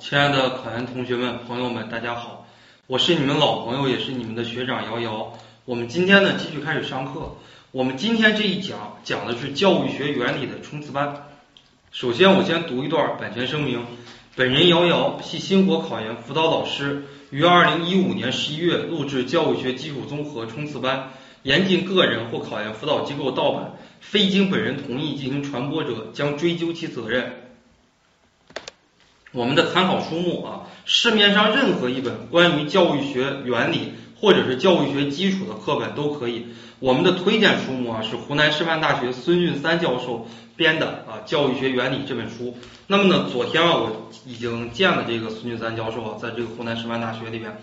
亲爱的考研同学们、朋友们，大家好，我是你们老朋友，也是你们的学长瑶瑶。我们今天呢继续开始上课。我们今天这一讲讲的是教育学原理的冲刺班。首先，我先读一段版权声明：本人瑶瑶系星火考研辅导老师，于二零一五年十一月录制教育学基础综合冲刺班。严禁个人或考研辅导机构盗版，非经本人同意进行传播者，将追究其责任。我们的参考书目啊，市面上任何一本关于教育学原理或者是教育学基础的课本都可以。我们的推荐书目啊，是湖南师范大学孙俊三教授编的啊《教育学原理》这本书。那么呢，昨天啊，我已经见了这个孙俊三教授啊，在这个湖南师范大学里边，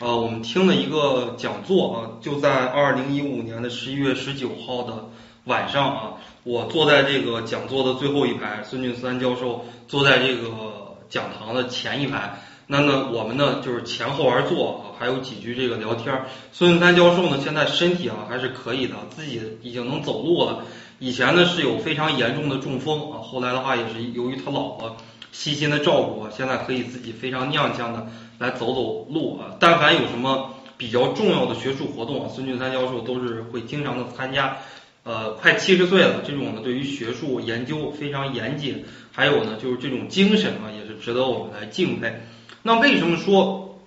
呃，我们听了一个讲座啊，就在二零一五年的十一月十九号的晚上啊，我坐在这个讲座的最后一排，孙俊三教授坐在这个。讲堂的前一排，那呢，我们呢就是前后而坐啊，还有几句这个聊天。孙云三教授呢，现在身体啊还是可以的，自己已经能走路了。以前呢是有非常严重的中风啊，后来的话也是由于他老婆细心的照顾，现在可以自己非常踉跄的来走走路啊。但凡有什么比较重要的学术活动啊，孙俊三教授都是会经常的参加。呃，快七十岁了，这种呢对于学术研究非常严谨，还有呢就是这种精神啊，也是值得我们来敬佩。那为什么说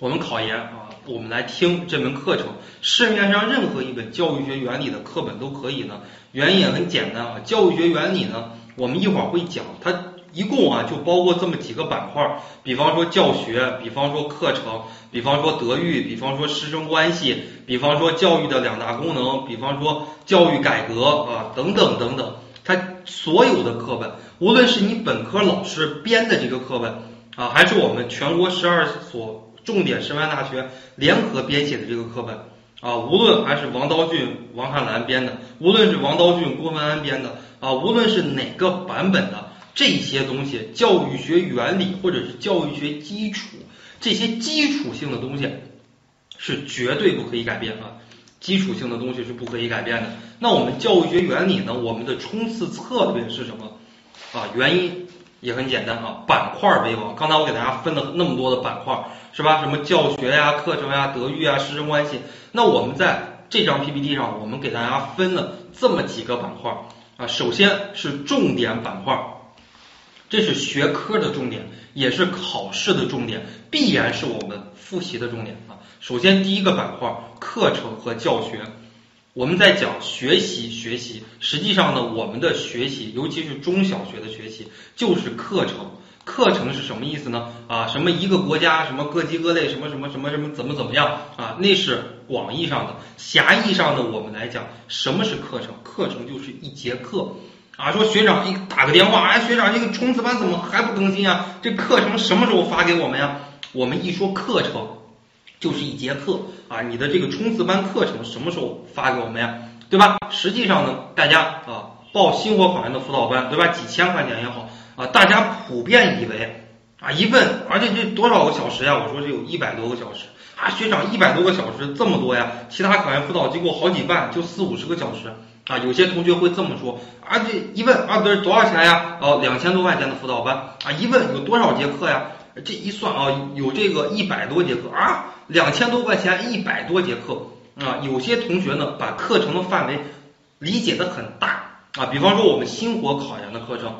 我们考研啊，我们来听这门课程，市面上任何一本教育学原理的课本都可以呢？原因也很简单啊，教育学原理呢，我们一会儿会讲它。一共啊就包括这么几个板块，比方说教学，比方说课程，比方说德育，比方说师生关系，比方说教育的两大功能，比方说教育改革啊等等等等。它所有的课本，无论是你本科老师编的这个课本啊，还是我们全国十二所重点师范大学联合编写的这个课本啊，无论还是王刀俊、王汉兰编的，无论是王刀俊、郭文安编的啊，无论是哪个版本的。这些东西，教育学原理或者是教育学基础，这些基础性的东西是绝对不可以改变啊！基础性的东西是不可以改变的。那我们教育学原理呢？我们的冲刺策略是什么啊？原因也很简单啊，板块为王。刚才我给大家分了那么多的板块，是吧？什么教学呀、课程呀、德育啊、师生关系。那我们在这张 PPT 上，我们给大家分了这么几个板块啊。首先是重点板块。这是学科的重点，也是考试的重点，必然是我们复习的重点啊。首先第一个板块，课程和教学，我们在讲学习学习，实际上呢，我们的学习，尤其是中小学的学习，就是课程。课程是什么意思呢？啊，什么一个国家，什么各级各类，什么什么什么什么怎么怎么样啊？那是广义上的，狭义上的，我们来讲，什么是课程？课程就是一节课。啊，说学长，一打个电话，哎，学长，这个冲刺班怎么还不更新啊？这课程什么时候发给我们呀？我们一说课程，就是一节课啊，你的这个冲刺班课程什么时候发给我们呀？对吧？实际上呢，大家啊报星火考研的辅导班，对吧？几千块钱也好啊，大家普遍以为啊一问，而且这多少个小时呀？我说这有一百多个小时啊，学长一百多个小时这么多呀？其他考研辅导机构好几万，就四五十个小时。啊，有些同学会这么说啊，这一问啊，这多少钱呀？哦，两千多块钱的辅导班啊，一问有多少节课呀？这一算啊，有这个一百多节课啊，两千多块钱一百多节课啊。有些同学呢，把课程的范围理解的很大啊，比方说我们星火考研的课程，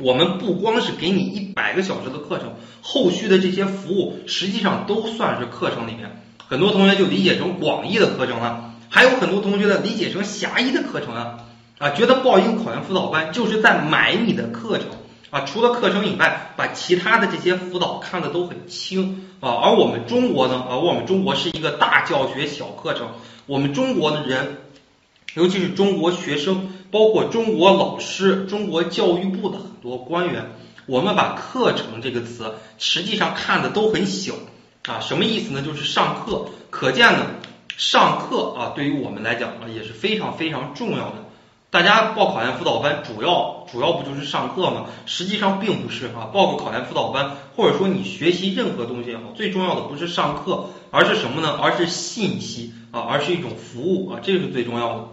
我们不光是给你一百个小时的课程，后续的这些服务实际上都算是课程里面。很多同学就理解成广义的课程了。还有很多同学呢，理解成狭义的课程啊，啊，觉得报一个考研辅导班就是在买你的课程啊，除了课程以外，把其他的这些辅导看的都很轻啊。而我们中国呢，而我们中国是一个大教学小课程，我们中国的人，尤其是中国学生，包括中国老师、中国教育部的很多官员，我们把课程这个词实际上看的都很小啊。什么意思呢？就是上课，可见呢。上课啊，对于我们来讲啊，也是非常非常重要的。大家报考研辅导班，主要主要不就是上课吗？实际上并不是啊，报个考研辅导班，或者说你学习任何东西也好，最重要的不是上课，而是什么呢？而是信息啊，而是一种服务啊，这个是最重要的。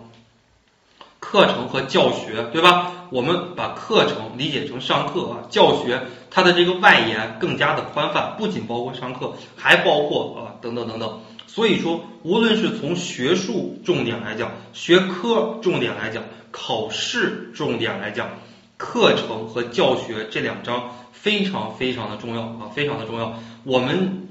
课程和教学，对吧？我们把课程理解成上课啊，教学它的这个外延更加的宽泛，不仅包括上课，还包括啊等等等等。所以说，无论是从学术重点来讲，学科重点来讲，考试重点来讲，课程和教学这两章非常非常的重要啊，非常的重要。我们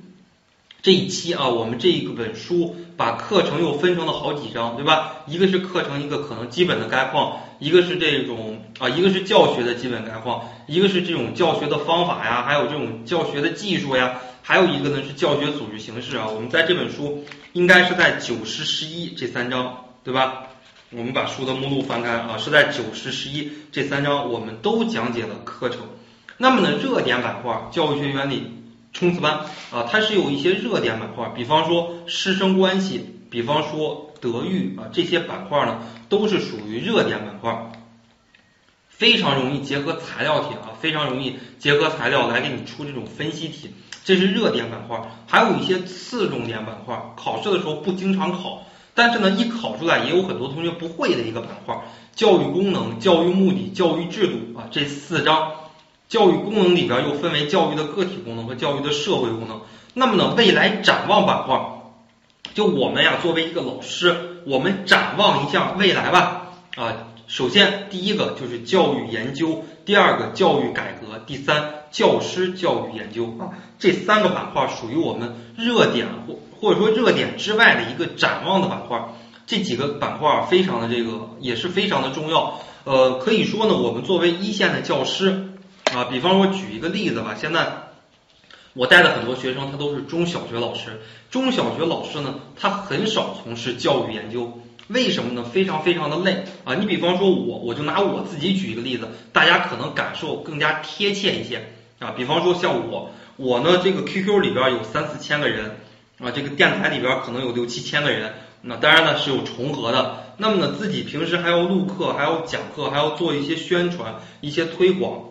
这一期啊，我们这一本书把课程又分成了好几章，对吧？一个是课程一个可能基本的概况，一个是这种啊，一个是教学的基本概况，一个是这种教学的方法呀，还有这种教学的技术呀，还有一个呢是教学组织形式啊。我们在这本书应该是在九十十一这三章，对吧？我们把书的目录翻开啊，是在九十十一这三章，我们都讲解了课程。那么呢，热点板块教育学原理。冲刺班啊，它是有一些热点板块，比方说师生关系，比方说德育啊，这些板块呢都是属于热点板块，非常容易结合材料题啊，非常容易结合材料来给你出这种分析题，这是热点板块。还有一些次重点板块，考试的时候不经常考，但是呢一考出来也有很多同学不会的一个板块，教育功能、教育目的、教育制度啊，这四章。教育功能里边又分为教育的个体功能和教育的社会功能。那么呢，未来展望板块，就我们呀作为一个老师，我们展望一下未来吧。啊，首先第一个就是教育研究，第二个教育改革，第三教师教育研究啊，这三个板块属于我们热点或或者说热点之外的一个展望的板块。这几个板块非常的这个也是非常的重要。呃，可以说呢，我们作为一线的教师。啊，比方说举一个例子吧，现在我带的很多学生，他都是中小学老师。中小学老师呢，他很少从事教育研究，为什么呢？非常非常的累啊！你比方说我，我就拿我自己举一个例子，大家可能感受更加贴切一些啊。比方说像我，我呢这个 QQ 里边有三四千个人啊，这个电台里边可能有六七千个人，那当然呢是有重合的。那么呢，自己平时还要录课，还要讲课，还要做一些宣传、一些推广。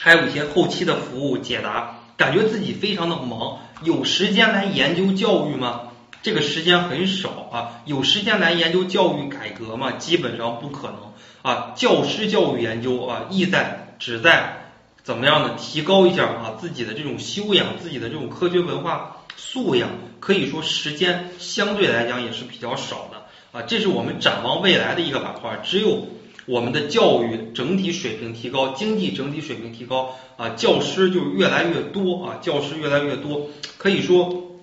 还有一些后期的服务解答，感觉自己非常的忙，有时间来研究教育吗？这个时间很少啊。有时间来研究教育改革吗？基本上不可能啊。教师教育研究啊，意在旨在怎么样呢？提高一下啊自己的这种修养，自己的这种科学文化素养。可以说时间相对来讲也是比较少的啊。这是我们展望未来的一个板块，只有。我们的教育整体水平提高，经济整体水平提高啊，教师就越来越多啊，教师越来越多，可以说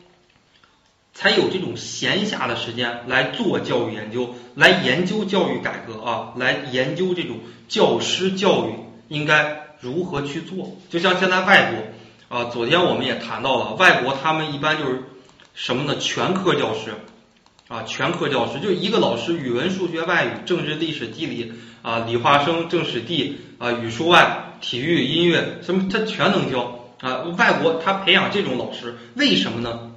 才有这种闲暇的时间来做教育研究，来研究教育改革啊，来研究这种教师教育应该如何去做。就像现在外国啊，昨天我们也谈到了，外国他们一般就是什么呢？全科教师啊，全科教师就一个老师，语文、数学、外语、政治、历史、地理。啊，理化生、政史地啊，语数外、体育、音乐，什么他全能教啊。外国他培养这种老师，为什么呢？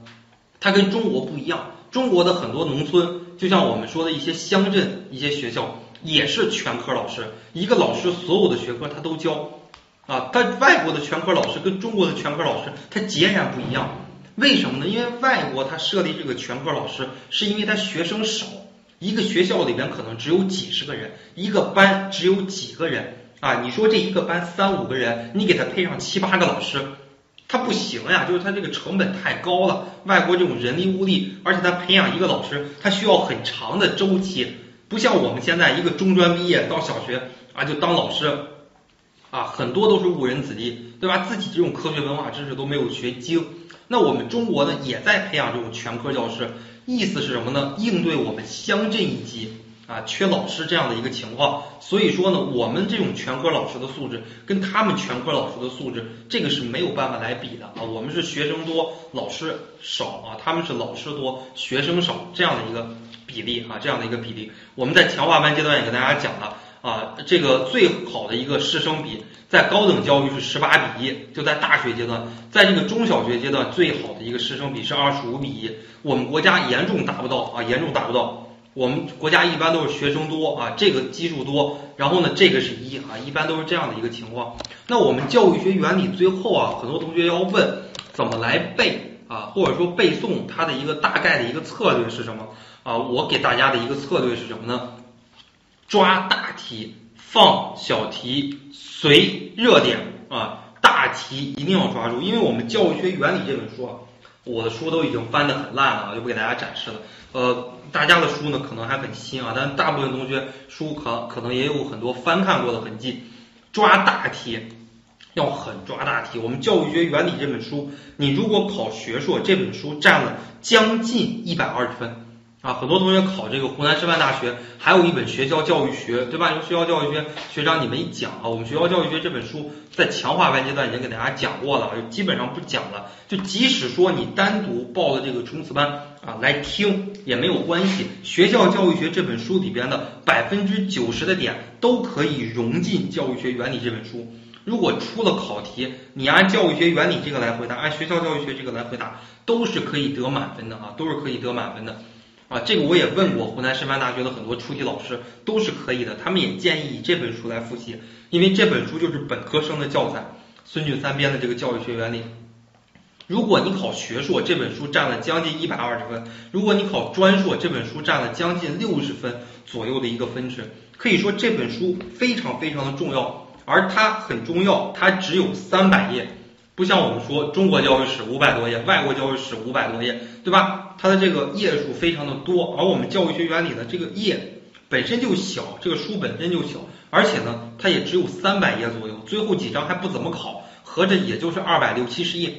他跟中国不一样。中国的很多农村，就像我们说的一些乡镇、一些学校，也是全科老师，一个老师所有的学科他都教啊。但外国的全科老师跟中国的全科老师他截然不一样。为什么呢？因为外国他设立这个全科老师，是因为他学生少。一个学校里边可能只有几十个人，一个班只有几个人啊！你说这一个班三五个人，你给他配上七八个老师，他不行呀，就是他这个成本太高了。外国这种人力物力，而且他培养一个老师，他需要很长的周期，不像我们现在一个中专毕业到小学啊就当老师啊，很多都是误人子弟，对吧？自己这种科学文化知识都没有学精。那我们中国呢，也在培养这种全科教师。意思是什么呢？应对我们乡镇一级啊缺老师这样的一个情况，所以说呢，我们这种全科老师的素质跟他们全科老师的素质，这个是没有办法来比的啊。我们是学生多，老师少啊，他们是老师多，学生少这样的一个比例啊，这样的一个比例。我们在强化班阶段也跟大家讲了啊，这个最好的一个师生比，在高等教育是十八比一，就在大学阶段，在这个中小学阶段最好的一个师生比是二十五比一。我们国家严重达不到啊，严重达不到。我们国家一般都是学生多啊，这个基数多，然后呢，这个是一啊，一般都是这样的一个情况。那我们教育学原理最后啊，很多同学要问怎么来背啊，或者说背诵它的一个大概的一个策略是什么啊？我给大家的一个策略是什么呢？抓大题，放小题，随热点啊，大题一定要抓住，因为我们教育学原理这本书啊，我的书都已经翻得很烂了，就不给大家展示了。呃，大家的书呢可能还很新啊，但大部分同学书可可能也有很多翻看过的痕迹。抓大题要狠抓大题。我们教育学原理这本书，你如果考学硕，这本书占了将近一百二十分。啊，很多同学考这个湖南师范大学，还有一本学校教育学，对吧？因为学校教育学学长你们一讲啊，我们学校教育学这本书在强化班阶段已经给大家讲过了，就基本上不讲了。就即使说你单独报的这个冲刺班啊来听也没有关系，学校教育学这本书里边的百分之九十的点都可以融进教育学原理这本书。如果出了考题，你按教育学原理这个来回答，按学校教育学这个来回答，都是可以得满分的啊，都是可以得满分的。啊，这个我也问过湖南师范大学的很多出题老师，都是可以的。他们也建议以这本书来复习，因为这本书就是本科生的教材，孙俊三编的这个教育学原理。如果你考学硕，这本书占了将近一百二十分；如果你考专硕，这本书占了将近六十分左右的一个分值。可以说这本书非常非常的重要，而它很重要，它只有三百页。不像我们说中国教育史五百多页，外国教育史五百多页，对吧？它的这个页数非常的多，而我们教育学原理的这个页本身就小，这个书本身就小，而且呢，它也只有三百页左右，最后几章还不怎么考，合着也就是二百六七十页。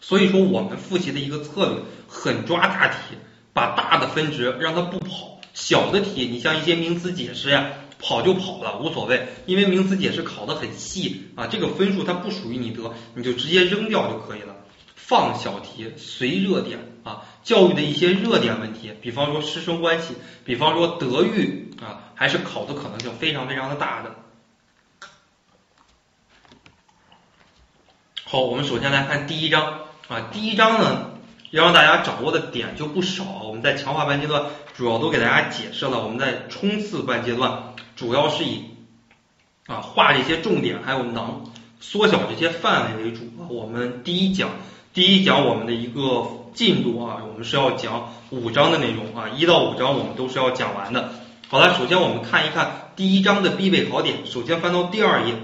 所以说，我们复习的一个策略，狠抓大题，把大的分值让它不跑，小的题，你像一些名词解释呀。跑就跑了，无所谓，因为名词解释考得很细啊，这个分数它不属于你得，你就直接扔掉就可以了。放小题，随热点啊，教育的一些热点问题，比方说师生关系，比方说德育啊，还是考的可能性非常非常的大的。好，我们首先来看第一章啊，第一章呢要让大家掌握的点就不少，我们在强化班阶段主要都给大家解释了，我们在冲刺班阶段。主要是以啊画这些重点，还有囊缩小这些范围为主啊。我们第一讲，第一讲我们的一个进度啊，我们是要讲五章的内容啊，一到五章我们都是要讲完的。好了，首先我们看一看第一章的必备考点。首先翻到第二页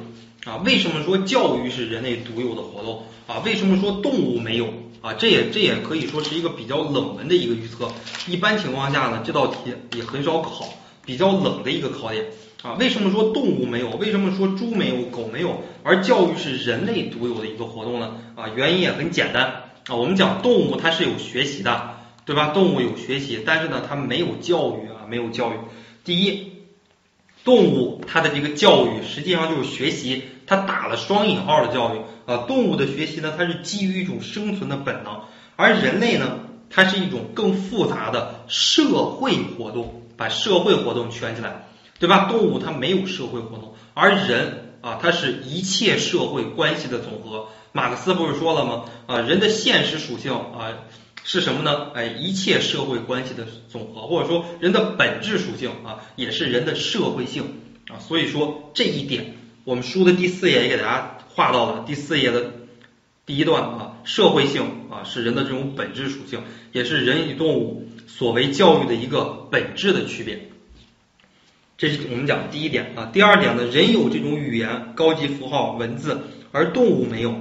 啊，为什么说教育是人类独有的活动啊？为什么说动物没有啊？这也这也可以说是一个比较冷门的一个预测。一般情况下呢，这道题也很少考，比较冷的一个考点。啊，为什么说动物没有？为什么说猪没有？狗没有？而教育是人类独有的一个活动呢？啊，原因也很简单啊，我们讲动物它是有学习的，对吧？动物有学习，但是呢，它没有教育啊，没有教育。第一，动物它的这个教育实际上就是学习，它打了双引号的教育啊。动物的学习呢，它是基于一种生存的本能，而人类呢，它是一种更复杂的社会活动，把社会活动圈起来。对吧？动物它没有社会活动，而人啊，它是一切社会关系的总和。马克思不是说了吗？啊，人的现实属性啊是什么呢？哎，一切社会关系的总和，或者说人的本质属性啊，也是人的社会性啊。所以说这一点，我们书的第四页也给大家画到了。第四页的第一段啊，社会性啊是人的这种本质属性，也是人与动物所为教育的一个本质的区别。这是我们讲的第一点啊，第二点呢，人有这种语言、高级符号、文字，而动物没有。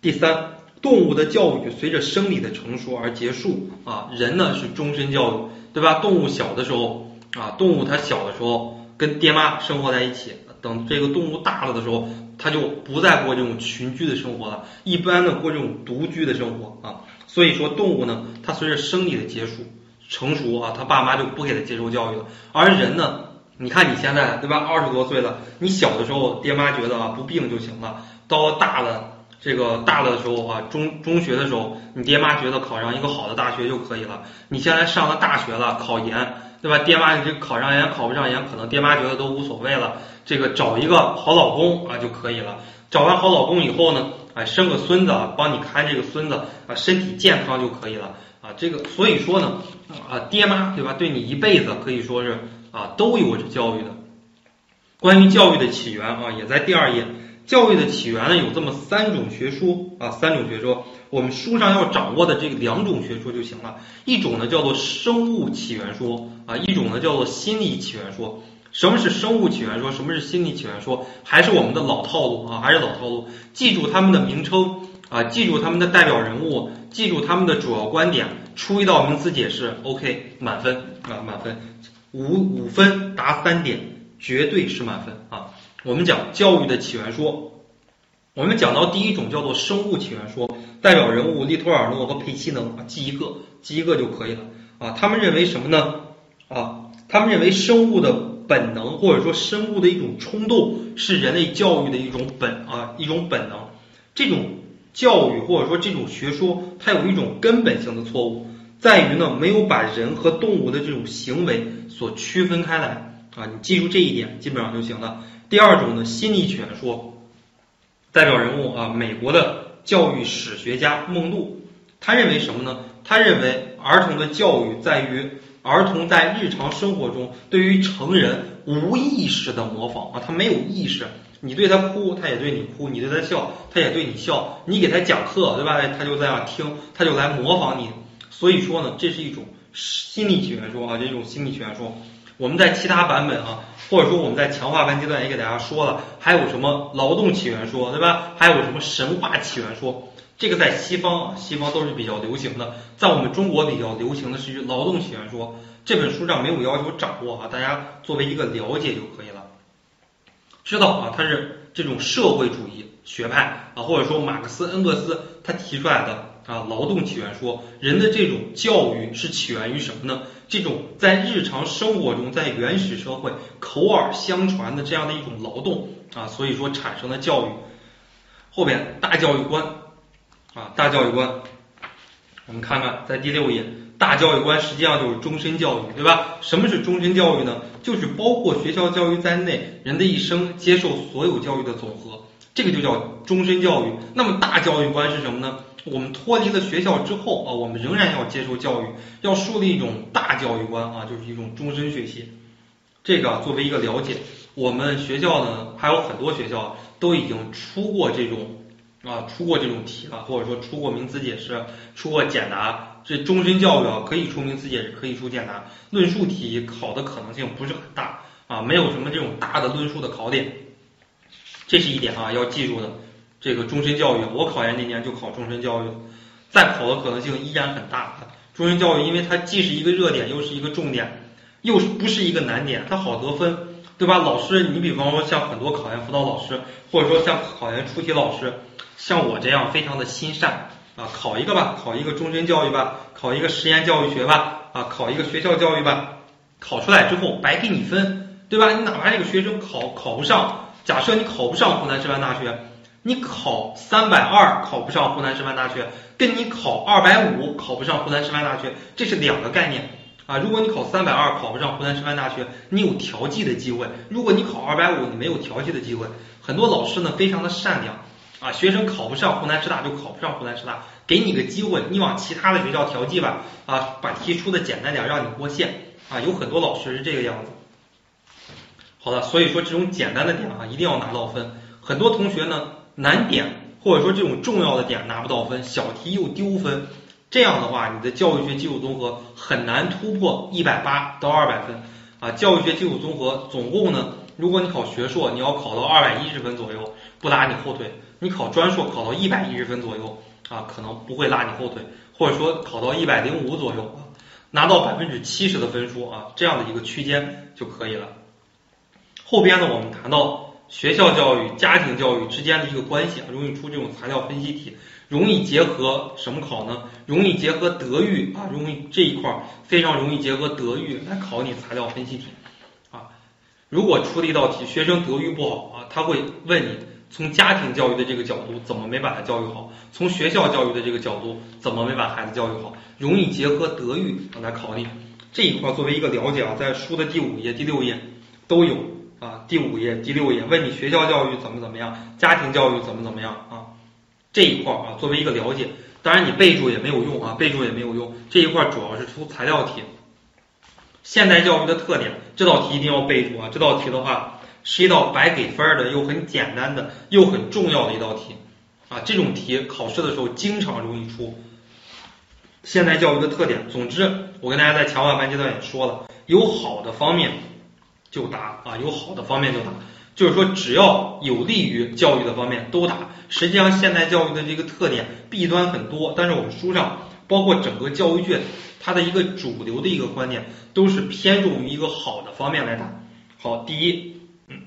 第三，动物的教育随着生理的成熟而结束啊，人呢是终身教育，对吧？动物小的时候啊，动物它小的时候跟爹妈生活在一起，等这个动物大了的时候，它就不再过这种群居的生活了，一般的过这种独居的生活啊。所以说，动物呢，它随着生理的结束、成熟啊，他爸妈就不给他接受教育了，而人呢。你看你现在对吧？二十多岁了，你小的时候爹妈觉得啊不病就行了，到了大了这个大了的时候啊，中中学的时候，你爹妈觉得考上一个好的大学就可以了。你现在上了大学了，考研对吧？爹妈你这考上研考不上研，可能爹妈觉得都无所谓了。这个找一个好老公啊就可以了。找完好老公以后呢，哎生个孙子啊帮你看这个孙子啊身体健康就可以了啊。这个所以说呢啊爹妈对吧？对你一辈子可以说是。啊，都有着教育的。关于教育的起源啊，也在第二页。教育的起源呢，有这么三种学说啊，三种学说。我们书上要掌握的这两种学说就行了。一种呢叫做生物起源说啊，一种呢叫做心理起源说。什么是生物起源说？什么是心理起源说？还是我们的老套路啊？还是老套路？记住他们的名称啊，记住他们的代表人物，记住他们的主要观点，出一道名词解释，OK，满分啊，满分，五五分答三点，绝对是满分啊。我们讲教育的起源说，我们讲到第一种叫做生物起源说，代表人物利托尔诺和佩西能啊，记一个，记一个就可以了啊。他们认为什么呢？啊，他们认为生物的。本能或者说生物的一种冲动是人类教育的一种本啊一种本能，这种教育或者说这种学说，它有一种根本性的错误，在于呢没有把人和动物的这种行为所区分开来啊，你记住这一点基本上就行了。第二种呢心理学说，代表人物啊美国的教育史学家孟杜，他认为什么呢？他认为儿童的教育在于。儿童在日常生活中对于成人无意识的模仿啊，他没有意识，你对他哭，他也对你哭；你对他笑，他也对你笑。你给他讲课，对吧？他就在那听，他就来模仿你。所以说呢，这是一种心理学说啊，这种心理学说。我们在其他版本啊，或者说我们在强化班阶段也给大家说了，还有什么劳动起源说，对吧？还有什么神话起源说。这个在西方，西方都是比较流行的，在我们中国比较流行的是劳动起源说。这本书上没有要求掌握啊，大家作为一个了解就可以了。知道啊，它是这种社会主义学派啊，或者说马克思恩格斯他提出来的啊劳动起源说，人的这种教育是起源于什么呢？这种在日常生活中，在原始社会口耳相传的这样的一种劳动啊，所以说产生的教育。后边大教育观。啊，大教育观，我们看看在第六页，大教育观实际上就是终身教育，对吧？什么是终身教育呢？就是包括学校教育在内，人的一生接受所有教育的总和，这个就叫终身教育。那么大教育观是什么呢？我们脱离了学校之后啊，我们仍然要接受教育，要树立一种大教育观啊，就是一种终身学习。这个作为一个了解，我们学校呢还有很多学校都已经出过这种。啊，出过这种题了，或者说出过名词解释，出过简答。这终身教育啊，可以出名词解释，可以出简答。论述题考的可能性不是很大啊，没有什么这种大的论述的考点。这是一点啊，要记住的。这个终身教育，我考研那年就考终身教育，再考的可能性依然很大。终身教育，因为它既是一个热点，又是一个重点，又不是一个难点，它好得分，对吧？老师，你比方说像很多考研辅导老师，或者说像考研出题老师。像我这样非常的心善啊，考一个吧，考一个终身教育吧，考一个实验教育学吧，啊，考一个学校教育吧，考出来之后白给你分，对吧？你哪怕这个学生考考不上，假设你考不上湖南师范大学，你考三百二考不上湖南师范大学，跟你考二百五考不上湖南师范大学，这是两个概念啊。如果你考三百二考不上湖南师范大学，你有调剂的机会；如果你考二百五，你没有调剂的机会。很多老师呢，非常的善良。啊，学生考不上湖南师大就考不上湖南师大，给你个机会，你往其他的学校调剂吧，啊，把题出的简单点，让你过线，啊，有很多老师是这个样子。好的，所以说这种简单的点啊，一定要拿到分。很多同学呢，难点或者说这种重要的点拿不到分，小题又丢分，这样的话，你的教育学基础综合很难突破一百八到二百分。啊，教育学基础综合总共呢，如果你考学硕，你要考到二百一十分左右，不拉你后腿。你考专硕考到一百一十分左右啊，可能不会拉你后腿，或者说考到一百零五左右啊，拿到百分之七十的分数啊，这样的一个区间就可以了。后边呢，我们谈到学校教育、家庭教育之间的一个关系啊，容易出这种材料分析题，容易结合什么考呢？容易结合德育啊，容易这一块非常容易结合德育来考你材料分析题啊。如果出了一道题，学生德育不好啊，他会问你。从家庭教育的这个角度，怎么没把他教育好？从学校教育的这个角度，怎么没把孩子教育好？容易结合德育来考你这一块，作为一个了解啊，在书的第五页、第六页都有啊。第五页、第六页问你学校教育怎么怎么样，家庭教育怎么怎么样啊？这一块啊，作为一个了解，当然你备注也没有用啊，备注也没有用。这一块主要是出材料题，现代教育的特点，这道题一定要备注啊。这道题的话。是一道白给分的又很简单的又很重要的一道题啊！这种题考试的时候经常容易出。现代教育的特点，总之我跟大家在强化班阶段也说了，有好的方面，就打啊，有好的方面就打，就是说只要有利于教育的方面都打。实际上现代教育的这个特点弊端很多，但是我们书上包括整个教育卷，它的一个主流的一个观点都是偏重于一个好的方面来打。好，第一，嗯，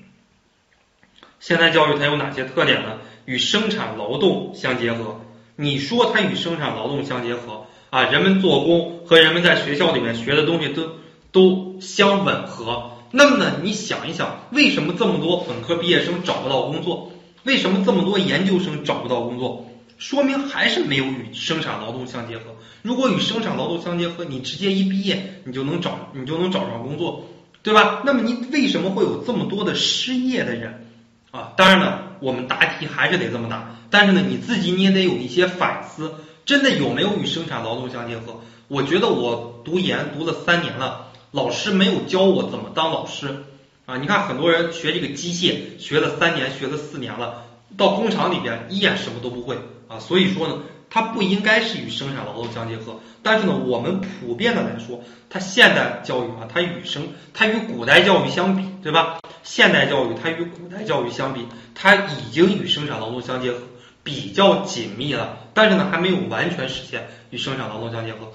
现代教育它有哪些特点呢？与生产劳动相结合。你说它与生产劳动相结合啊？人们做工和人们在学校里面学的东西都都相吻合。那么呢，你想一想，为什么这么多本科毕业生找不到工作？为什么这么多研究生找不到工作？说明还是没有与生产劳动相结合。如果与生产劳动相结合，你直接一毕业你就能找你就能找上工作，对吧？那么你为什么会有这么多的失业的人啊？当然了，我们答题还是得这么答。但是呢，你自己你也得有一些反思，真的有没有与生产劳动相结合？我觉得我读研读了三年了。老师没有教我怎么当老师啊！你看很多人学这个机械，学了三年，学了四年了，到工厂里边依然什么都不会啊！所以说呢，它不应该是与生产劳动相结合。但是呢，我们普遍的来说，它现代教育啊，它与生它与古代教育相比，对吧？现代教育它与古代教育相比，它已经与生产劳动相结合，比较紧密了。但是呢，还没有完全实现与生产劳动相结合。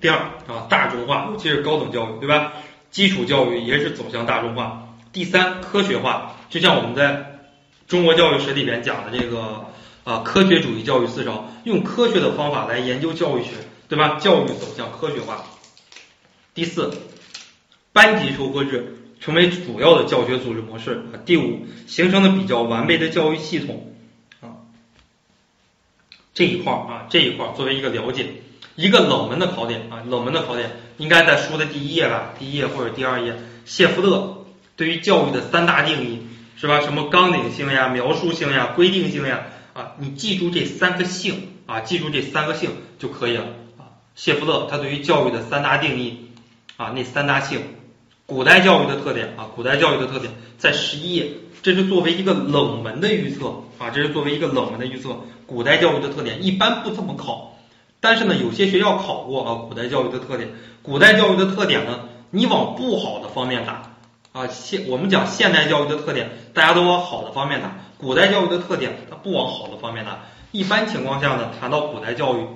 第二啊，大众化，尤其是高等教育，对吧？基础教育也是走向大众化。第三，科学化，就像我们在中国教育史里边讲的这个啊，科学主义教育思潮，用科学的方法来研究教育学，对吧？教育走向科学化。第四，班级授课制成为主要的教学组织模式。第五，形成了比较完备的教育系统啊。这一块儿啊，这一块儿作为一个了解。一个冷门的考点啊，冷门的考点应该在书的第一页吧，第一页或者第二页。谢弗勒对于教育的三大定义是吧？什么纲领性呀、描述性呀、规定性呀啊，你记住这三个性啊，记住这三个性就可以了啊。谢弗勒他对于教育的三大定义啊，那三大性，古代教育的特点啊，古代教育的特点在十一页，这是作为一个冷门的预测啊，这是作为一个冷门的预测，古代教育的特点一般不怎么考。但是呢，有些学校考过啊，古代教育的特点。古代教育的特点呢，你往不好的方面打啊。现我们讲现代教育的特点，大家都往好的方面打。古代教育的特点，它不往好的方面打。一般情况下呢，谈到古代教育，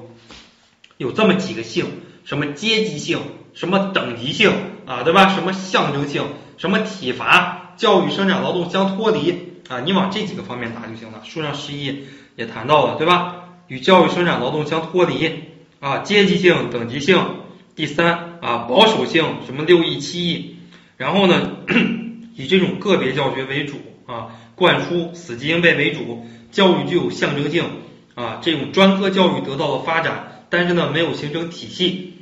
有这么几个性：什么阶级性，什么等级性啊，对吧？什么象征性，什么体罚，教育生产劳动相脱离啊。你往这几个方面打就行了。书上十一也谈到了，对吧？与教育生产劳动相脱离啊，阶级性、等级性。第三啊，保守性，什么六艺、七艺。然后呢，以这种个别教学为主啊，灌输死记硬背为主，教育具有象征性啊。这种专科教育得到了发展，但是呢，没有形成体系